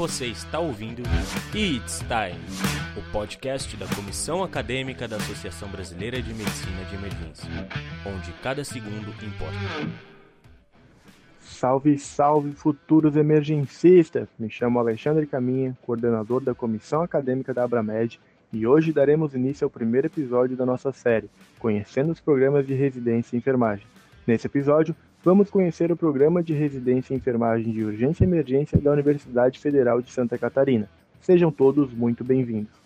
Você está ouvindo It's Time, o podcast da Comissão Acadêmica da Associação Brasileira de Medicina de Emergência, onde cada segundo importa. Salve, salve, futuros emergencistas! Me chamo Alexandre Caminha, coordenador da Comissão Acadêmica da Abramed, e hoje daremos início ao primeiro episódio da nossa série, Conhecendo os Programas de Residência em Enfermagem. Nesse episódio, vamos conhecer o Programa de Residência em Enfermagem de Urgência e Emergência da Universidade Federal de Santa Catarina. Sejam todos muito bem-vindos.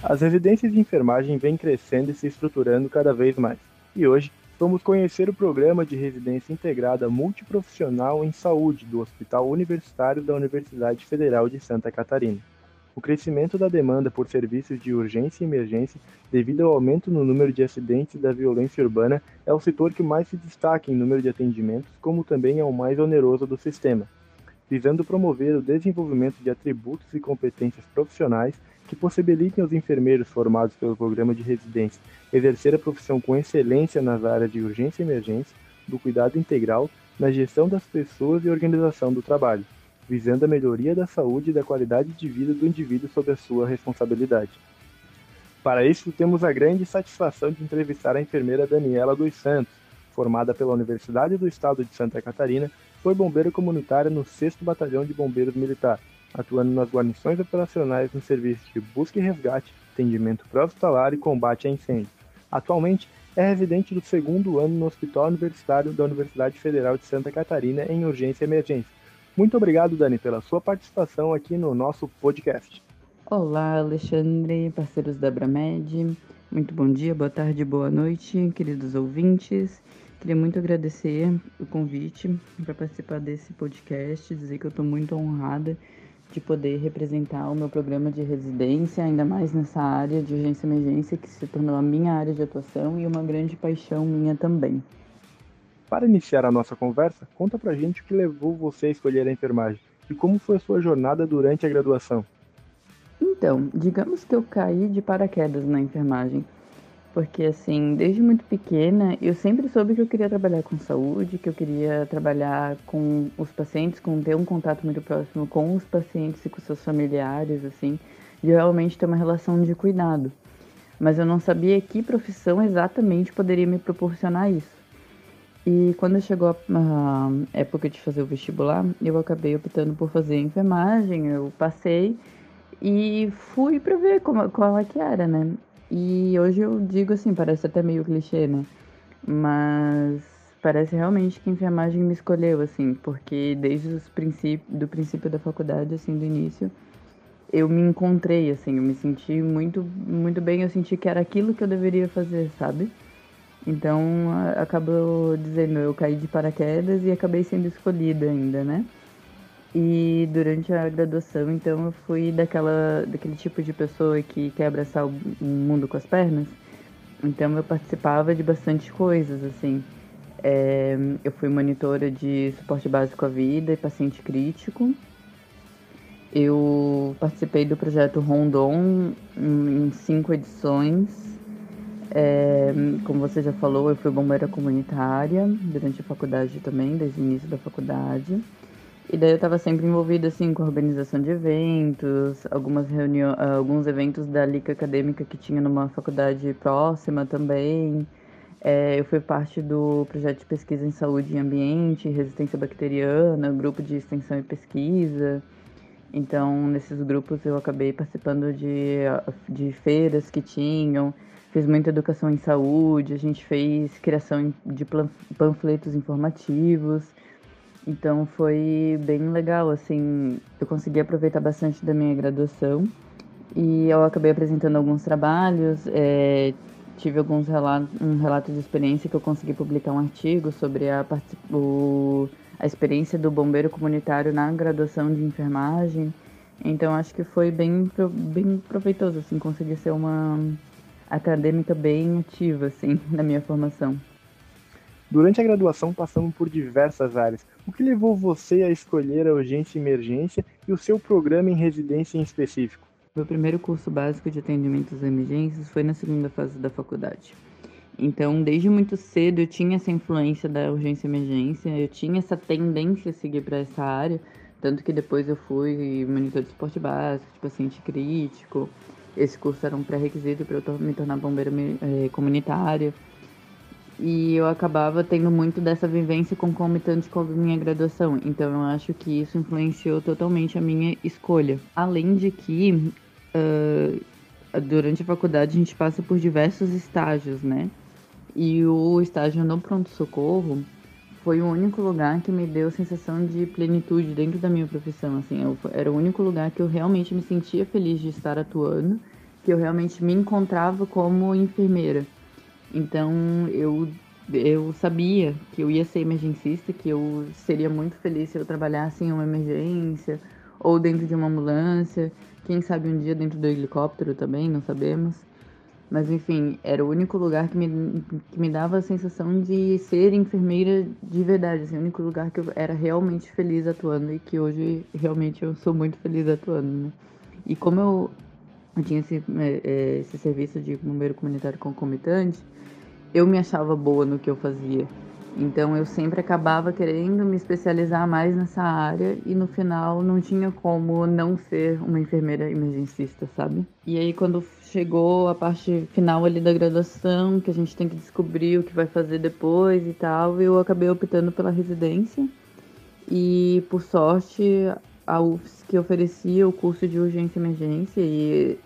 As residências de enfermagem vêm crescendo e se estruturando cada vez mais. E hoje vamos conhecer o programa de residência integrada multiprofissional em saúde do Hospital Universitário da Universidade Federal de Santa Catarina. O crescimento da demanda por serviços de urgência e emergência, devido ao aumento no número de acidentes da violência urbana, é o setor que mais se destaca em número de atendimentos, como também é o mais oneroso do sistema. Visando promover o desenvolvimento de atributos e competências profissionais que possibilitem aos enfermeiros formados pelo programa de residência exercer a profissão com excelência nas áreas de urgência e emergência, do cuidado integral, na gestão das pessoas e organização do trabalho, visando a melhoria da saúde e da qualidade de vida do indivíduo sob a sua responsabilidade. Para isso, temos a grande satisfação de entrevistar a enfermeira Daniela dos Santos, formada pela Universidade do Estado de Santa Catarina, foi bombeira comunitária no 6 Batalhão de Bombeiros Militar, atuando nas guarnições operacionais no serviço de busca e resgate, atendimento pré-hospitalar e combate a incêndio. Atualmente, é residente do segundo ano no Hospital Universitário da Universidade Federal de Santa Catarina em urgência e emergência. Muito obrigado, Dani, pela sua participação aqui no nosso podcast. Olá, Alexandre, parceiros da Abramed. Muito bom dia, boa tarde, boa noite, queridos ouvintes. Queria muito agradecer o convite para participar desse podcast, dizer que eu estou muito honrada de poder representar o meu programa de residência, ainda mais nessa área de urgência e emergência que se tornou a minha área de atuação e uma grande paixão minha também. Para iniciar a nossa conversa, conta pra gente o que levou você a escolher a enfermagem e como foi a sua jornada durante a graduação. Então, digamos que eu caí de paraquedas na enfermagem. Porque, assim, desde muito pequena, eu sempre soube que eu queria trabalhar com saúde, que eu queria trabalhar com os pacientes, com ter um contato muito próximo com os pacientes e com seus familiares, assim, de realmente ter uma relação de cuidado. Mas eu não sabia que profissão exatamente poderia me proporcionar isso. E quando chegou a época de fazer o vestibular, eu acabei optando por fazer enfermagem, eu passei e fui para ver como, qual é que era, né? E hoje eu digo assim, parece até meio clichê, né? Mas parece realmente que enfermagem me escolheu, assim, porque desde os princípios, do princípio da faculdade, assim, do início, eu me encontrei, assim, eu me senti muito, muito bem, eu senti que era aquilo que eu deveria fazer, sabe? Então, acabou dizendo, eu caí de paraquedas e acabei sendo escolhida ainda, né? E durante a graduação, então, eu fui daquela, daquele tipo de pessoa que quer abraçar o mundo com as pernas. Então, eu participava de bastante coisas, assim. É, eu fui monitora de suporte básico à vida e paciente crítico. Eu participei do projeto Rondon em cinco edições. É, como você já falou, eu fui bombeira comunitária durante a faculdade também, desde o início da faculdade. E daí eu estava sempre envolvida assim com a organização de eventos, algumas reuniões, alguns eventos da liga acadêmica que tinha numa faculdade próxima também. É, eu fui parte do projeto de pesquisa em saúde e ambiente, resistência bacteriana, grupo de extensão e pesquisa. Então, nesses grupos eu acabei participando de, de feiras que tinham, fiz muita educação em saúde, a gente fez criação de panfletos informativos. Então foi bem legal, assim, eu consegui aproveitar bastante da minha graduação e eu acabei apresentando alguns trabalhos, é, tive alguns relatos, um relato de experiência que eu consegui publicar um artigo sobre a, o, a experiência do bombeiro comunitário na graduação de enfermagem. Então acho que foi bem, bem proveitoso, assim, conseguir ser uma acadêmica bem ativa, assim, na minha formação. Durante a graduação, passamos por diversas áreas. O que levou você a escolher a urgência e emergência e o seu programa em residência em específico? Meu primeiro curso básico de atendimentos a emergências foi na segunda fase da faculdade. Então, desde muito cedo eu tinha essa influência da urgência e emergência, eu tinha essa tendência a seguir para essa área, tanto que depois eu fui monitor de esporte básico, de paciente crítico. Esse curso era um pré-requisito para eu me tornar bombeira eh, comunitária. E eu acabava tendo muito dessa vivência concomitante com a minha graduação. Então eu acho que isso influenciou totalmente a minha escolha. Além de que uh, durante a faculdade a gente passa por diversos estágios, né? E o estágio no pronto-socorro foi o único lugar que me deu sensação de plenitude dentro da minha profissão. Assim, eu, era o único lugar que eu realmente me sentia feliz de estar atuando, que eu realmente me encontrava como enfermeira. Então eu eu sabia que eu ia ser emergencista, que eu seria muito feliz se eu trabalhasse em uma emergência ou dentro de uma ambulância, quem sabe um dia dentro do helicóptero também, não sabemos. Mas enfim, era o único lugar que me, que me dava a sensação de ser enfermeira de verdade, assim, o único lugar que eu era realmente feliz atuando e que hoje realmente eu sou muito feliz atuando, né? E como eu, tinha esse, é, é, esse serviço de bombeiro comunitário concomitante, eu me achava boa no que eu fazia. Então eu sempre acabava querendo me especializar mais nessa área e no final não tinha como não ser uma enfermeira emergencista, sabe? E aí quando chegou a parte final ali da graduação, que a gente tem que descobrir o que vai fazer depois e tal, eu acabei optando pela residência. E por sorte, a UFSC que oferecia o curso de urgência e emergência e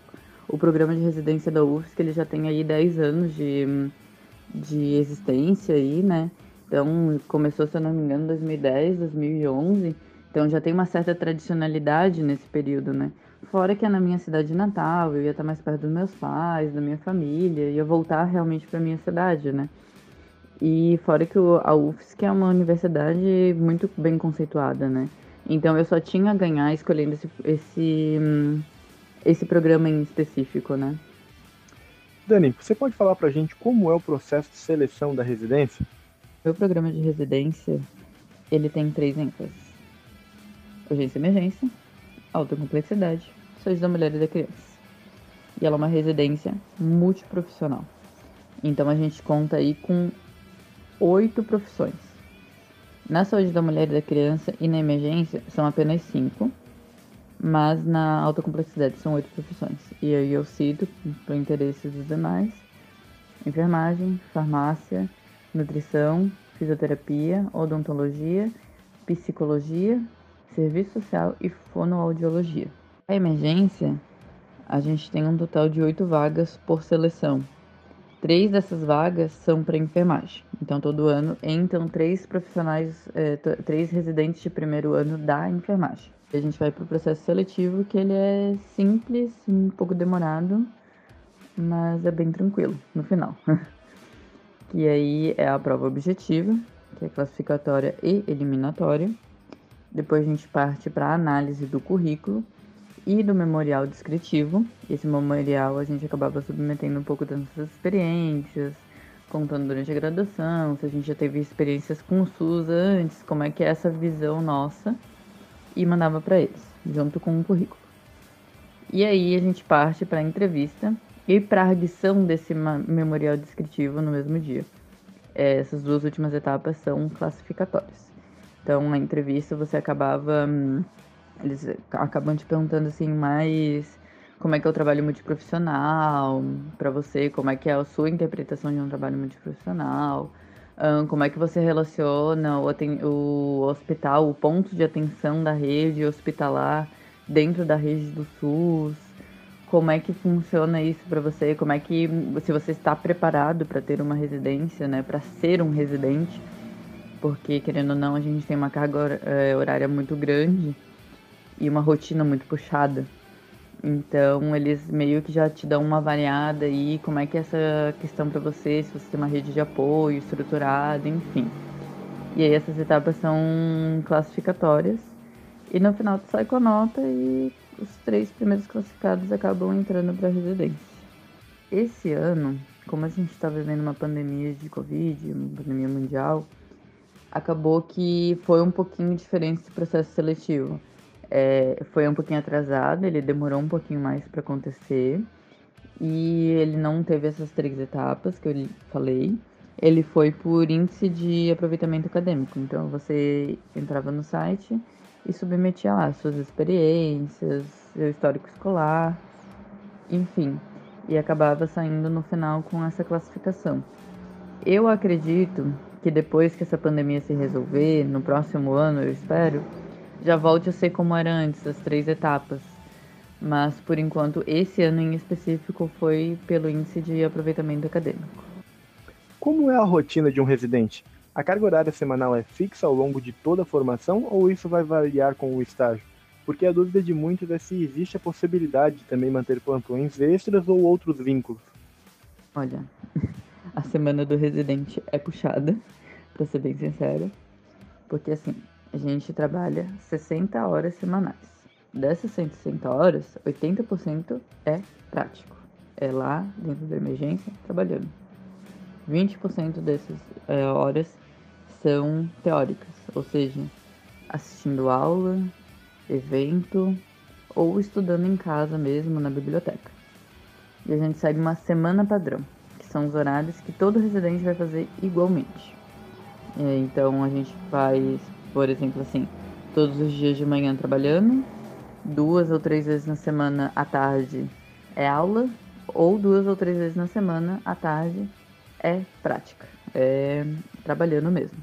o programa de residência da UFSC, ele já tem aí 10 anos de, de existência aí, né? Então, começou, se eu não me engano, em 2010, 2011. Então, já tem uma certa tradicionalidade nesse período, né? Fora que é na minha cidade natal, eu ia estar mais perto dos meus pais, da minha família, ia voltar realmente para minha cidade, né? E fora que a UFSC é uma universidade muito bem conceituada, né? Então eu só tinha a ganhar escolhendo esse, esse, esse programa em específico, né? Dani, você pode falar pra gente como é o processo de seleção da residência? Meu programa de residência, ele tem três ênfases. Urgência e emergência, alta complexidade, saúde da mulher e da criança. E ela é uma residência multiprofissional. Então a gente conta aí com oito profissões. Na saúde da mulher e da criança e na emergência são apenas cinco, mas na alta complexidade são oito profissões. E aí eu cito, para interesse dos demais, enfermagem, farmácia, nutrição, fisioterapia, odontologia, psicologia, serviço social e fonoaudiologia. A emergência, a gente tem um total de oito vagas por seleção. Três dessas vagas são para enfermagem. Então, todo ano entram três profissionais, é, três residentes de primeiro ano da enfermagem. A gente vai para o processo seletivo, que ele é simples, um pouco demorado, mas é bem tranquilo no final. que aí é a prova objetiva, que é classificatória e eliminatória. Depois a gente parte para a análise do currículo e do memorial descritivo. Esse memorial a gente acabava submetendo um pouco das nossas experiências, contando durante a graduação, se a gente já teve experiências com o SUS antes, como é que é essa visão nossa, e mandava para eles, junto com o currículo. E aí a gente parte para a entrevista e para a adição desse memorial descritivo no mesmo dia. Essas duas últimas etapas são classificatórias. Então, na entrevista você acabava. Hum, eles acabam te perguntando assim mais como é que é o trabalho multiprofissional para você, como é que é a sua interpretação de um trabalho multiprofissional, um, como é que você relaciona o, o hospital, o ponto de atenção da rede hospitalar dentro da rede do SUS, como é que funciona isso para você, como é que se você está preparado para ter uma residência, né, para ser um residente? Porque querendo ou não a gente tem uma carga eh, horária muito grande e uma rotina muito puxada. Então eles meio que já te dão uma variada aí, como é que é essa questão para você, se você tem uma rede de apoio estruturada, enfim. E aí essas etapas são classificatórias e no final tu sai com a nota e os três primeiros classificados acabam entrando para residência. Esse ano, como a gente está vivendo uma pandemia de Covid, uma pandemia mundial, acabou que foi um pouquinho diferente esse processo seletivo. É, foi um pouquinho atrasado, ele demorou um pouquinho mais para acontecer e ele não teve essas três etapas que eu falei. Ele foi por índice de aproveitamento acadêmico. Então você entrava no site e submetia lá suas experiências, seu histórico escolar, enfim, e acabava saindo no final com essa classificação. Eu acredito que depois que essa pandemia se resolver, no próximo ano, eu espero, já volte a ser como era antes, as três etapas. Mas por enquanto, esse ano em específico foi pelo índice de aproveitamento acadêmico. Como é a rotina de um residente? A carga horária semanal é fixa ao longo de toda a formação ou isso vai variar com o estágio? Porque a dúvida de muitos é se existe a possibilidade de também manter plantões extras ou outros vínculos. Olha, a semana do residente é puxada, para ser bem sincero, porque assim, a gente trabalha 60 horas semanais. Dessas 160 horas, 80% é prático. É lá, dentro da emergência, trabalhando. 20% dessas é, horas são teóricas, ou seja, assistindo aula, evento ou estudando em casa mesmo na biblioteca. E a gente segue uma semana padrão, que são os horários que todo residente vai fazer igualmente. É, então a gente faz, por exemplo, assim, todos os dias de manhã trabalhando, duas ou três vezes na semana à tarde é aula, ou duas ou três vezes na semana à tarde é prática, é trabalhando mesmo.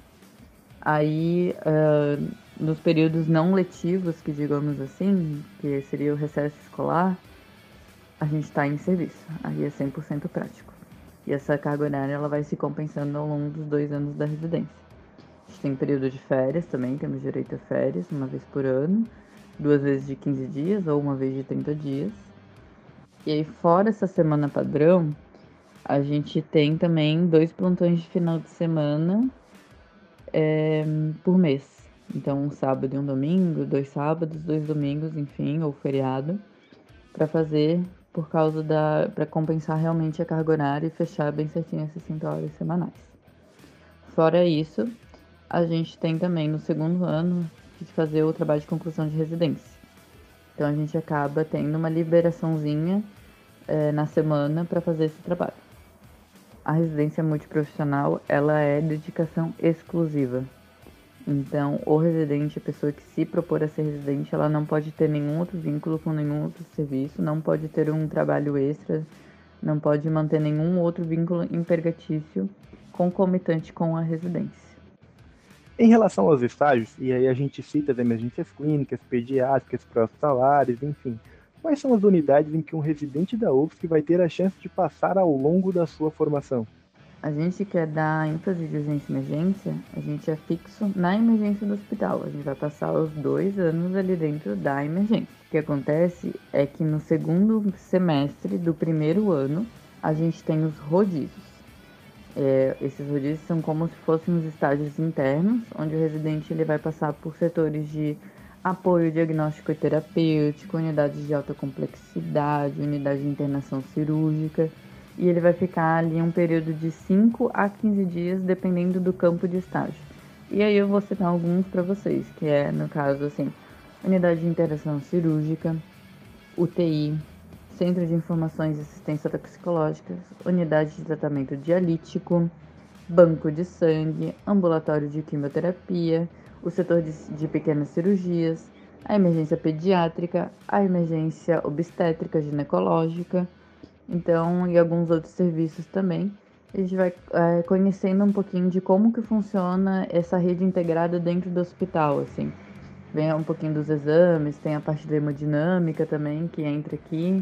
Aí, uh, nos períodos não letivos, que digamos assim, que seria o recesso escolar, a gente está em serviço. Aí é 100% prático. E essa carga horária ela vai se compensando ao longo dos dois anos da residência. A gente tem período de férias também, temos direito a férias, uma vez por ano, duas vezes de 15 dias ou uma vez de 30 dias. E aí, fora essa semana padrão, a gente tem também dois plantões de final de semana é, por mês. Então, um sábado e um domingo, dois sábados, dois domingos, enfim, ou feriado, para fazer por causa da. para compensar realmente a carga horária e fechar bem certinho as 60 horas semanais. Fora isso, a gente tem também no segundo ano de fazer o trabalho de conclusão de residência. Então a gente acaba tendo uma liberaçãozinha é, na semana para fazer esse trabalho a residência multiprofissional ela é dedicação exclusiva. Então, o residente, a pessoa que se propor a ser residente, ela não pode ter nenhum outro vínculo com nenhum outro serviço, não pode ter um trabalho extra, não pode manter nenhum outro vínculo empregatício concomitante com a residência. Em relação aos estágios, e aí a gente cita as emergências clínicas, pediátricas, pró-hospitalares, enfim, Quais são as unidades em que um residente da UFSC vai ter a chance de passar ao longo da sua formação? A gente quer dar ênfase de urgência e emergência, a gente é fixo na emergência do hospital. A gente vai passar os dois anos ali dentro da emergência. O que acontece é que no segundo semestre do primeiro ano, a gente tem os rodízios. É, esses rodízios são como se fossem os estágios internos, onde o residente ele vai passar por setores de apoio diagnóstico e terapêutico, unidades de alta complexidade, unidade de internação cirúrgica, e ele vai ficar ali um período de 5 a 15 dias, dependendo do campo de estágio. E aí eu vou citar alguns para vocês, que é, no caso, assim, unidade de internação cirúrgica, UTI, Centro de Informações e Assistência Toxicológicas, unidade de tratamento dialítico, banco de sangue, ambulatório de quimioterapia, o setor de, de pequenas cirurgias, a emergência pediátrica, a emergência obstétrica ginecológica, então e alguns outros serviços também. A gente vai é, conhecendo um pouquinho de como que funciona essa rede integrada dentro do hospital, assim. Vem um pouquinho dos exames, tem a parte da hemodinâmica também que entra aqui.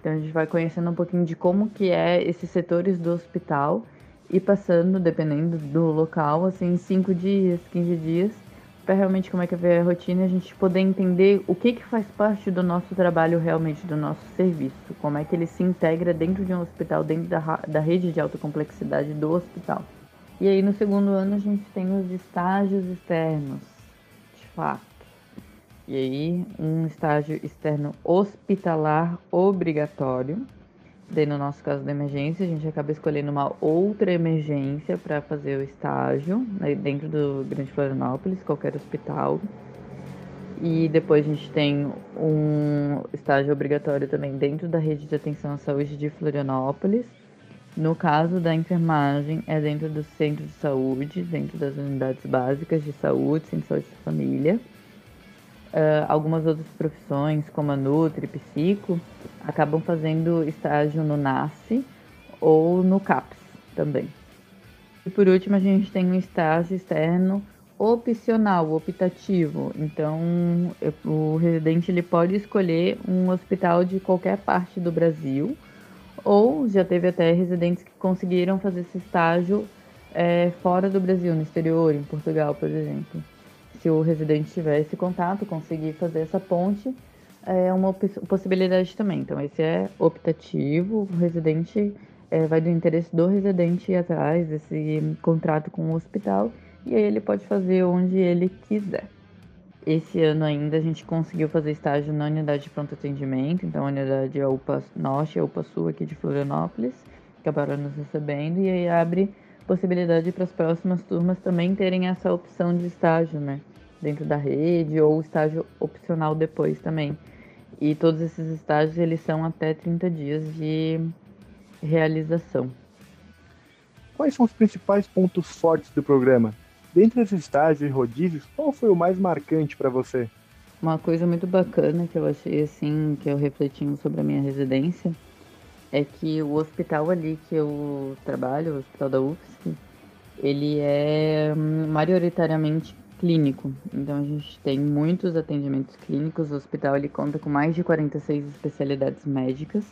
Então a gente vai conhecendo um pouquinho de como que é esses setores do hospital e passando, dependendo do local, assim, 5 dias, 15 dias, para realmente como é que é a rotina a gente poder entender o que, que faz parte do nosso trabalho realmente, do nosso serviço, como é que ele se integra dentro de um hospital, dentro da, da rede de alta complexidade do hospital. E aí no segundo ano a gente tem os estágios externos, de fato. E aí um estágio externo hospitalar obrigatório, Daí, no nosso caso da emergência, a gente acaba escolhendo uma outra emergência para fazer o estágio né, dentro do Grande Florianópolis, qualquer hospital. E depois a gente tem um estágio obrigatório também dentro da rede de atenção à saúde de Florianópolis. No caso da enfermagem, é dentro do centro de saúde, dentro das unidades básicas de saúde, centro de saúde da família. Uh, algumas outras profissões, como a Nutri, Psico, acabam fazendo estágio no NASCE ou no CAPS também. E por último, a gente tem um estágio externo opcional, optativo. Então, o residente ele pode escolher um hospital de qualquer parte do Brasil, ou já teve até residentes que conseguiram fazer esse estágio é, fora do Brasil, no exterior, em Portugal, por exemplo. O residente tiver esse contato, conseguir fazer essa ponte, é uma possibilidade também. Então, esse é optativo, o residente é, vai do interesse do residente ir atrás desse contrato com o hospital e aí ele pode fazer onde ele quiser. Esse ano ainda a gente conseguiu fazer estágio na unidade de pronto atendimento, então a unidade é a UPA Norte e a UPA Sul aqui de Florianópolis, acabaram nos recebendo e aí abre possibilidade para as próximas turmas também terem essa opção de estágio, né? Dentro da rede ou estágio opcional depois também. E todos esses estágios eles são até 30 dias de realização. Quais são os principais pontos fortes do programa? Dentre esses estágios e rodízios, qual foi o mais marcante para você? Uma coisa muito bacana que eu achei assim, que eu refletindo sobre a minha residência, é que o hospital ali que eu trabalho, o hospital da UFSC, ele é hum, majoritariamente clínico. Então a gente tem muitos atendimentos clínicos. O hospital ele conta com mais de 46 especialidades médicas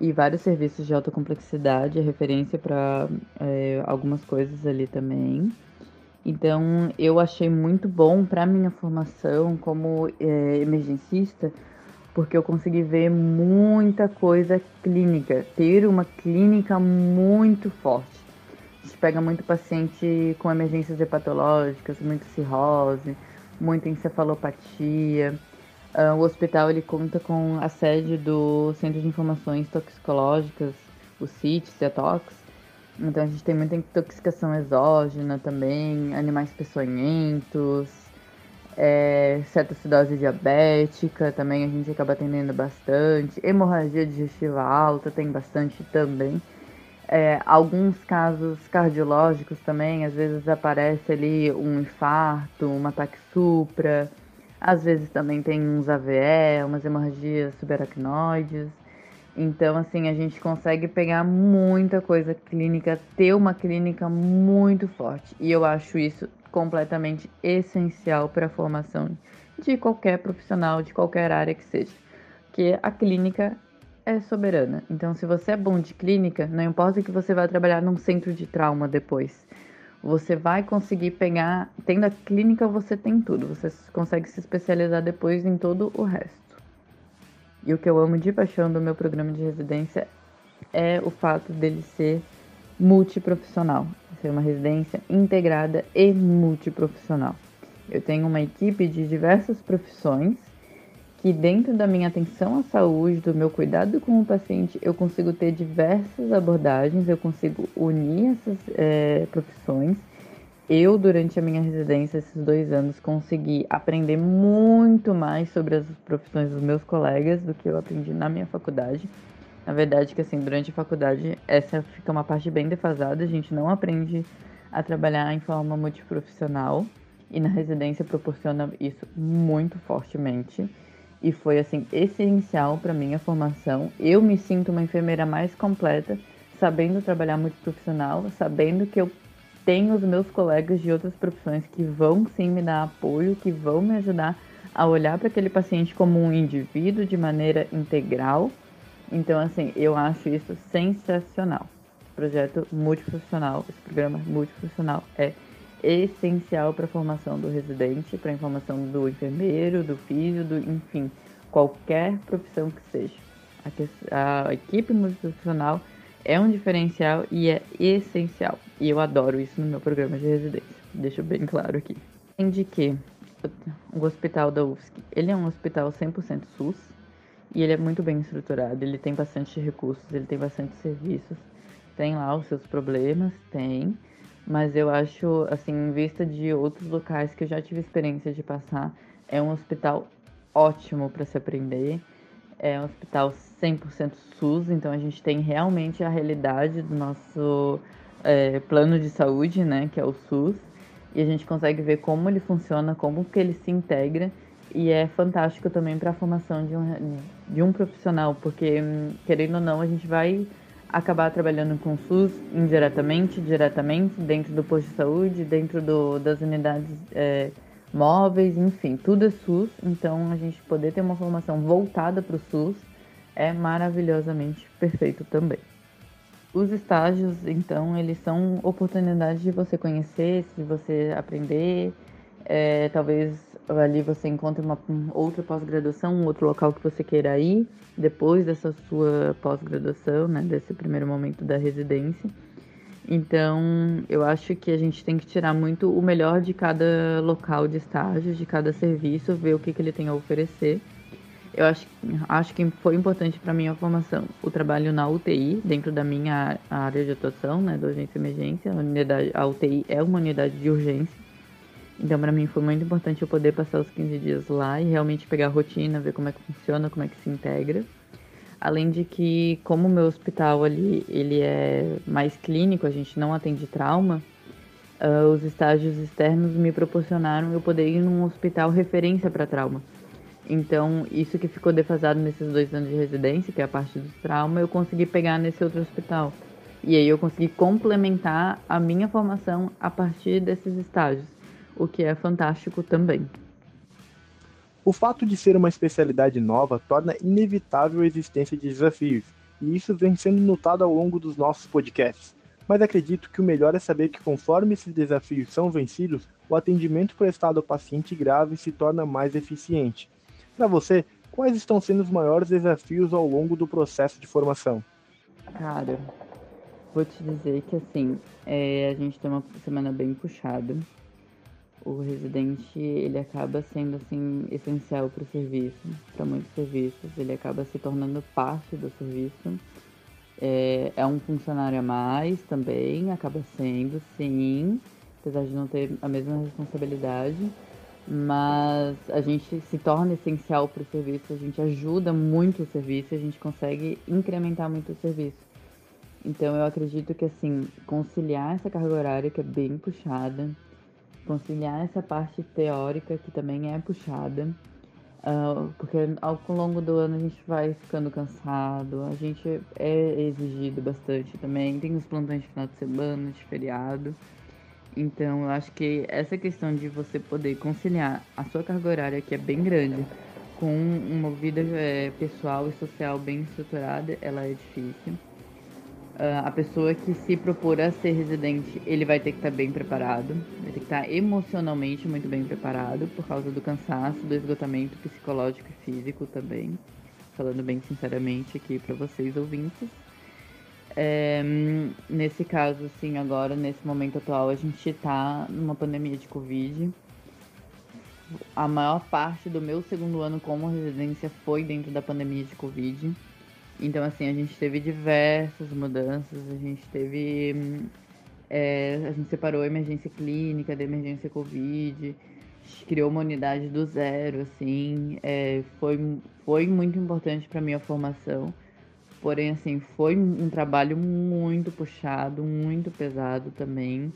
e vários serviços de alta complexidade, referência para é, algumas coisas ali também. Então, eu achei muito bom para minha formação como é, emergencista, porque eu consegui ver muita coisa clínica, ter uma clínica muito forte. Pega muito paciente com emergências hepatológicas, muito cirrose, muita encefalopatia. Uh, o hospital ele conta com a sede do Centro de Informações Toxicológicas, o CIT, CETOX. Então a gente tem muita intoxicação exógena também, animais peçonhentos, é, cetoacidose diabética também a gente acaba atendendo bastante. Hemorragia digestiva alta tem bastante também. É, alguns casos cardiológicos também, às vezes aparece ali um infarto, um ataque supra às vezes também tem uns AVE, umas hemorragias subaracnoides. Então, assim, a gente consegue pegar muita coisa clínica, ter uma clínica muito forte. E eu acho isso completamente essencial para a formação de qualquer profissional, de qualquer área que seja. Porque a clínica é soberana. Então, se você é bom de clínica, não importa que você vá trabalhar num centro de trauma depois você vai conseguir pegar. Tendo a clínica, você tem tudo. Você consegue se especializar depois em todo o resto. E o que eu amo de paixão do meu programa de residência é o fato dele ser multiprofissional. Ser uma residência integrada e multiprofissional. Eu tenho uma equipe de diversas profissões que dentro da minha atenção à saúde, do meu cuidado com o paciente, eu consigo ter diversas abordagens, eu consigo unir essas é, profissões. Eu, durante a minha residência, esses dois anos, consegui aprender muito mais sobre as profissões dos meus colegas do que eu aprendi na minha faculdade. Na verdade, que assim, durante a faculdade, essa fica uma parte bem defasada, a gente não aprende a trabalhar em forma multiprofissional, e na residência proporciona isso muito fortemente e foi assim essencial para minha formação. Eu me sinto uma enfermeira mais completa, sabendo trabalhar muito profissional, sabendo que eu tenho os meus colegas de outras profissões que vão sim me dar apoio, que vão me ajudar a olhar para aquele paciente como um indivíduo de maneira integral. Então, assim, eu acho isso sensacional. Projeto multiprofissional, esse programa multiprofissional é essencial para a formação do residente, para a formação do enfermeiro, do físico, do, enfim, qualquer profissão que seja. A, a equipe multiprofissional é um diferencial e é essencial. E eu adoro isso no meu programa de residência. Deixo bem claro aqui. Além de que o hospital da UFSC, ele é um hospital 100% SUS e ele é muito bem estruturado, ele tem bastante recursos, ele tem bastante serviços. Tem lá os seus problemas, tem, mas eu acho, assim, em vista de outros locais que eu já tive experiência de passar, É um hospital ótimo para se aprender. É um hospital 100% SUS, então a gente tem realmente a realidade do nosso é, plano de saúde, né, que é o SUS, e a gente consegue ver como ele funciona, como que ele se integra, e é fantástico também para a formação de um, de um profissional, porque, querendo ou não, a gente vai acabar trabalhando com o SUS indiretamente, diretamente, dentro do posto de saúde, dentro do, das unidades é, móveis, enfim, tudo é SUS, então a gente poder ter uma formação voltada para o SUS é maravilhosamente perfeito também. Os estágios, então, eles são oportunidades de você conhecer, de você aprender. É, talvez ali você encontre uma outra pós-graduação, um outro local que você queira ir depois dessa sua pós-graduação, né, desse primeiro momento da residência. Então, eu acho que a gente tem que tirar muito o melhor de cada local de estágio, de cada serviço, ver o que, que ele tem a oferecer eu acho, acho que foi importante para minha formação o trabalho na UTI, dentro da minha área de atuação, né, da urgência e emergência. A, unidade, a UTI é uma unidade de urgência. Então, para mim, foi muito importante eu poder passar os 15 dias lá e realmente pegar a rotina, ver como é que funciona, como é que se integra. Além de que, como o meu hospital ali, ele é mais clínico, a gente não atende trauma, uh, os estágios externos me proporcionaram eu poder ir num hospital referência para trauma. Então, isso que ficou defasado nesses dois anos de residência, que é a parte do trauma, eu consegui pegar nesse outro hospital. E aí eu consegui complementar a minha formação a partir desses estágios, o que é fantástico também. O fato de ser uma especialidade nova torna inevitável a existência de desafios, e isso vem sendo notado ao longo dos nossos podcasts. Mas acredito que o melhor é saber que conforme esses desafios são vencidos, o atendimento prestado ao paciente grave se torna mais eficiente. Para você, quais estão sendo os maiores desafios ao longo do processo de formação? Cara, vou te dizer que assim, é, a gente tem uma semana bem puxada. O residente, ele acaba sendo assim essencial para o serviço, para muitos serviços. Ele acaba se tornando parte do serviço. É, é um funcionário a mais também, acaba sendo, sim, apesar de não ter a mesma responsabilidade mas a gente se torna essencial para o serviço, a gente ajuda muito o serviço, a gente consegue incrementar muito o serviço. Então eu acredito que assim, conciliar essa carga horária que é bem puxada, conciliar essa parte teórica que também é puxada, uh, porque ao longo do ano a gente vai ficando cansado, a gente é exigido bastante também, tem os plantões de final de semana, de feriado. Então, eu acho que essa questão de você poder conciliar a sua carga horária, que é bem grande, com uma vida é, pessoal e social bem estruturada, ela é difícil. Uh, a pessoa que se propor a ser residente, ele vai ter que estar tá bem preparado, vai ter que estar tá emocionalmente muito bem preparado, por causa do cansaço, do esgotamento psicológico e físico também. Falando bem sinceramente aqui para vocês ouvintes. É, nesse caso, assim, agora, nesse momento atual, a gente tá numa pandemia de Covid. A maior parte do meu segundo ano como residência foi dentro da pandemia de Covid. Então, assim, a gente teve diversas mudanças, a gente teve. É, a gente separou a emergência clínica da emergência Covid, criou uma unidade do zero, assim. É, foi, foi muito importante para minha formação. Porém, assim, foi um trabalho muito puxado, muito pesado também.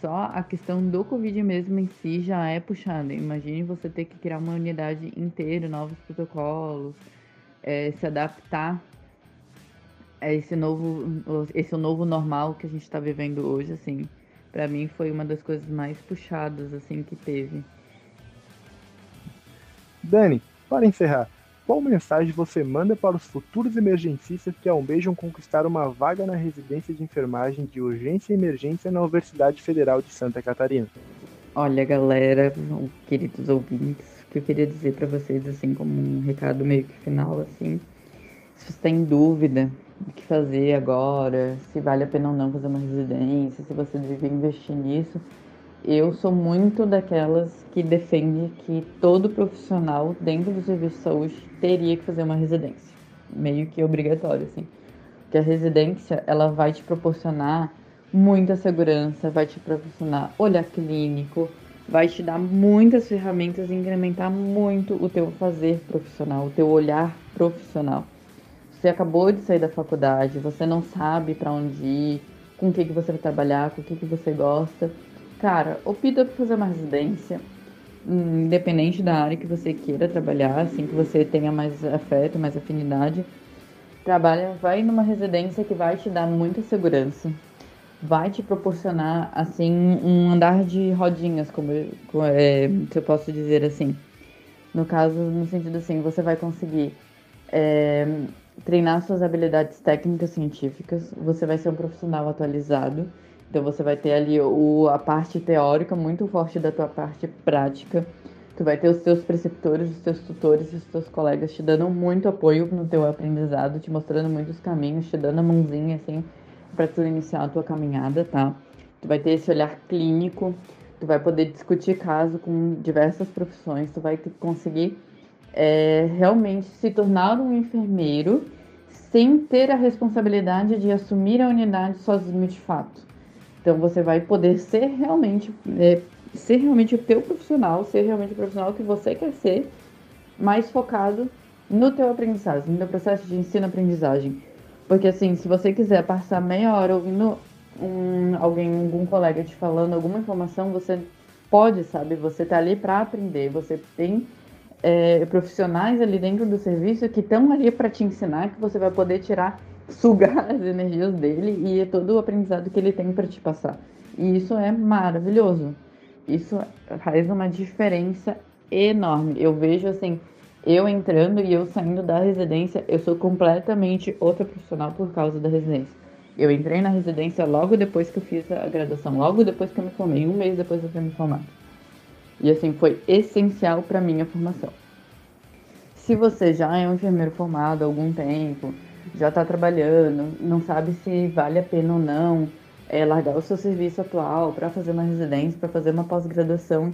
Só a questão do Covid mesmo em si já é puxada. Imagine você ter que criar uma unidade inteira, novos protocolos, é, se adaptar a esse novo, esse novo normal que a gente está vivendo hoje, assim. Para mim foi uma das coisas mais puxadas, assim, que teve. Dani, para encerrar, qual mensagem você manda para os futuros emergencistas que almejam conquistar uma vaga na residência de enfermagem de urgência e emergência na Universidade Federal de Santa Catarina? Olha, galera, queridos ouvintes, que eu queria dizer para vocês, assim, como um recado meio que final, assim, se você tem dúvida do que fazer agora, se vale a pena ou não fazer uma residência, se você deve investir nisso, eu sou muito daquelas que defende que todo profissional dentro do serviço de saúde teria que fazer uma residência, meio que obrigatório, assim. Porque a residência, ela vai te proporcionar muita segurança, vai te proporcionar olhar clínico, vai te dar muitas ferramentas e incrementar muito o teu fazer profissional, o teu olhar profissional. Você acabou de sair da faculdade, você não sabe para onde ir, com o que, que você vai trabalhar, com o que, que você gosta. Cara, opta por fazer uma residência, independente da área que você queira trabalhar, assim que você tenha mais afeto, mais afinidade. Trabalha, vai numa residência que vai te dar muita segurança, vai te proporcionar assim um andar de rodinhas, como é, se eu posso dizer assim. No caso, no sentido assim, você vai conseguir é, treinar suas habilidades técnicas científicas, você vai ser um profissional atualizado, então você vai ter ali o, a parte teórica muito forte da tua parte prática. Tu vai ter os teus preceptores, os teus tutores e os teus colegas te dando muito apoio no teu aprendizado, te mostrando muitos caminhos, te dando a mãozinha assim para tu iniciar a tua caminhada, tá? Tu vai ter esse olhar clínico, tu vai poder discutir caso com diversas profissões, tu vai conseguir é, realmente se tornar um enfermeiro sem ter a responsabilidade de assumir a unidade sozinho de fato. Então você vai poder ser realmente, é, ser realmente o teu profissional, ser realmente o profissional que você quer ser, mais focado no teu aprendizagem, no teu processo de ensino-aprendizagem. Porque assim, se você quiser passar meia hora ouvindo um, alguém, algum colega te falando alguma informação, você pode, sabe? Você tá ali para aprender, você tem é, profissionais ali dentro do serviço que estão ali para te ensinar, que você vai poder tirar, sugar as energias dele e é todo o aprendizado que ele tem para te passar. E isso é maravilhoso. Isso faz uma diferença enorme. Eu vejo assim, eu entrando e eu saindo da residência, eu sou completamente outra profissional por causa da residência. Eu entrei na residência logo depois que eu fiz a graduação, logo depois que eu me formei, um mês depois de eu me formar. E assim, foi essencial para minha formação. Se você já é um enfermeiro formado há algum tempo, já está trabalhando, não sabe se vale a pena ou não é, largar o seu serviço atual para fazer uma residência, para fazer uma pós-graduação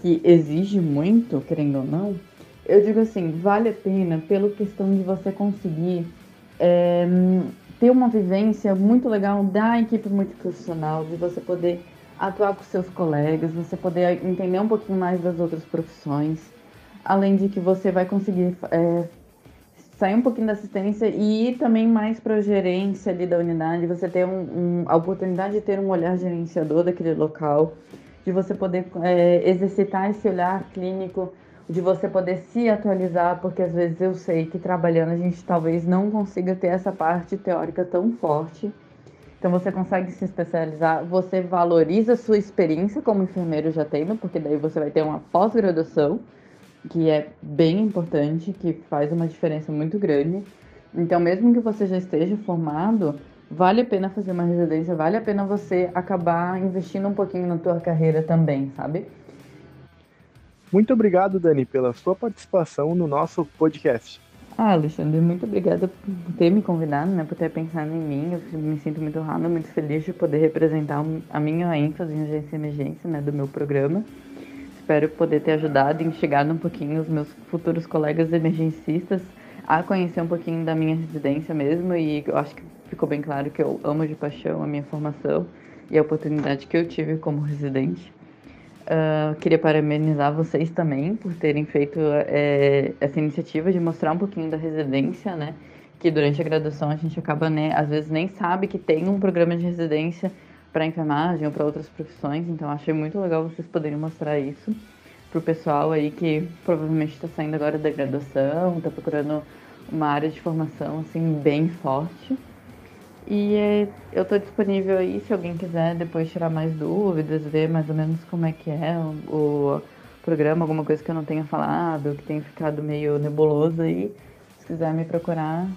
que exige muito, querendo ou não, eu digo assim, vale a pena pela questão de você conseguir é, ter uma vivência muito legal da equipe multiprofissional, de você poder atuar com seus colegas, você poder entender um pouquinho mais das outras profissões, além de que você vai conseguir é, sair um pouquinho da assistência e ir também mais para a gerência ali da unidade, você ter um, um, a oportunidade de ter um olhar gerenciador daquele local, de você poder é, exercitar esse olhar clínico, de você poder se atualizar, porque às vezes eu sei que trabalhando a gente talvez não consiga ter essa parte teórica tão forte então você consegue se especializar, você valoriza a sua experiência como enfermeiro já tendo, porque daí você vai ter uma pós-graduação, que é bem importante, que faz uma diferença muito grande. Então, mesmo que você já esteja formado, vale a pena fazer uma residência, vale a pena você acabar investindo um pouquinho na tua carreira também, sabe? Muito obrigado, Dani, pela sua participação no nosso podcast. Ah, Alexandre, muito obrigada por ter me convidado, né, por ter pensado em mim. Eu me sinto muito honrada, muito feliz de poder representar a minha ênfase em urgência e emergência, né, do meu programa. Espero poder ter ajudado e enxergado um pouquinho os meus futuros colegas emergencistas a conhecer um pouquinho da minha residência mesmo e eu acho que ficou bem claro que eu amo de paixão a minha formação e a oportunidade que eu tive como residente. Uh, queria parabenizar vocês também por terem feito é, essa iniciativa de mostrar um pouquinho da residência, né? Que durante a graduação a gente acaba, né, às vezes nem sabe que tem um programa de residência para enfermagem ou para outras profissões, então achei muito legal vocês poderem mostrar isso pro pessoal aí que provavelmente está saindo agora da graduação, está procurando uma área de formação assim bem forte. E é, eu estou disponível aí se alguém quiser depois tirar mais dúvidas, ver mais ou menos como é que é o, o programa, alguma coisa que eu não tenha falado, que tenha ficado meio nebuloso aí. Se quiser me procurar,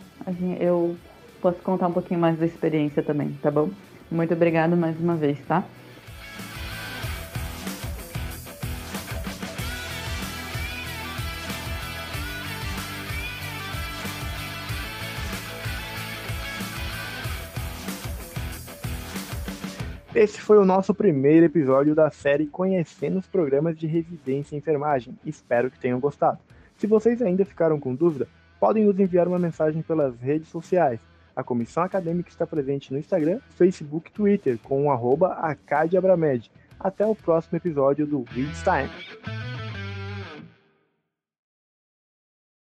eu posso contar um pouquinho mais da experiência também, tá bom? Muito obrigada mais uma vez, tá? Esse foi o nosso primeiro episódio da série Conhecendo os Programas de Residência em Enfermagem. Espero que tenham gostado. Se vocês ainda ficaram com dúvida, podem nos enviar uma mensagem pelas redes sociais. A comissão acadêmica está presente no Instagram, Facebook e Twitter com o arroba. Até o próximo episódio do It's Time.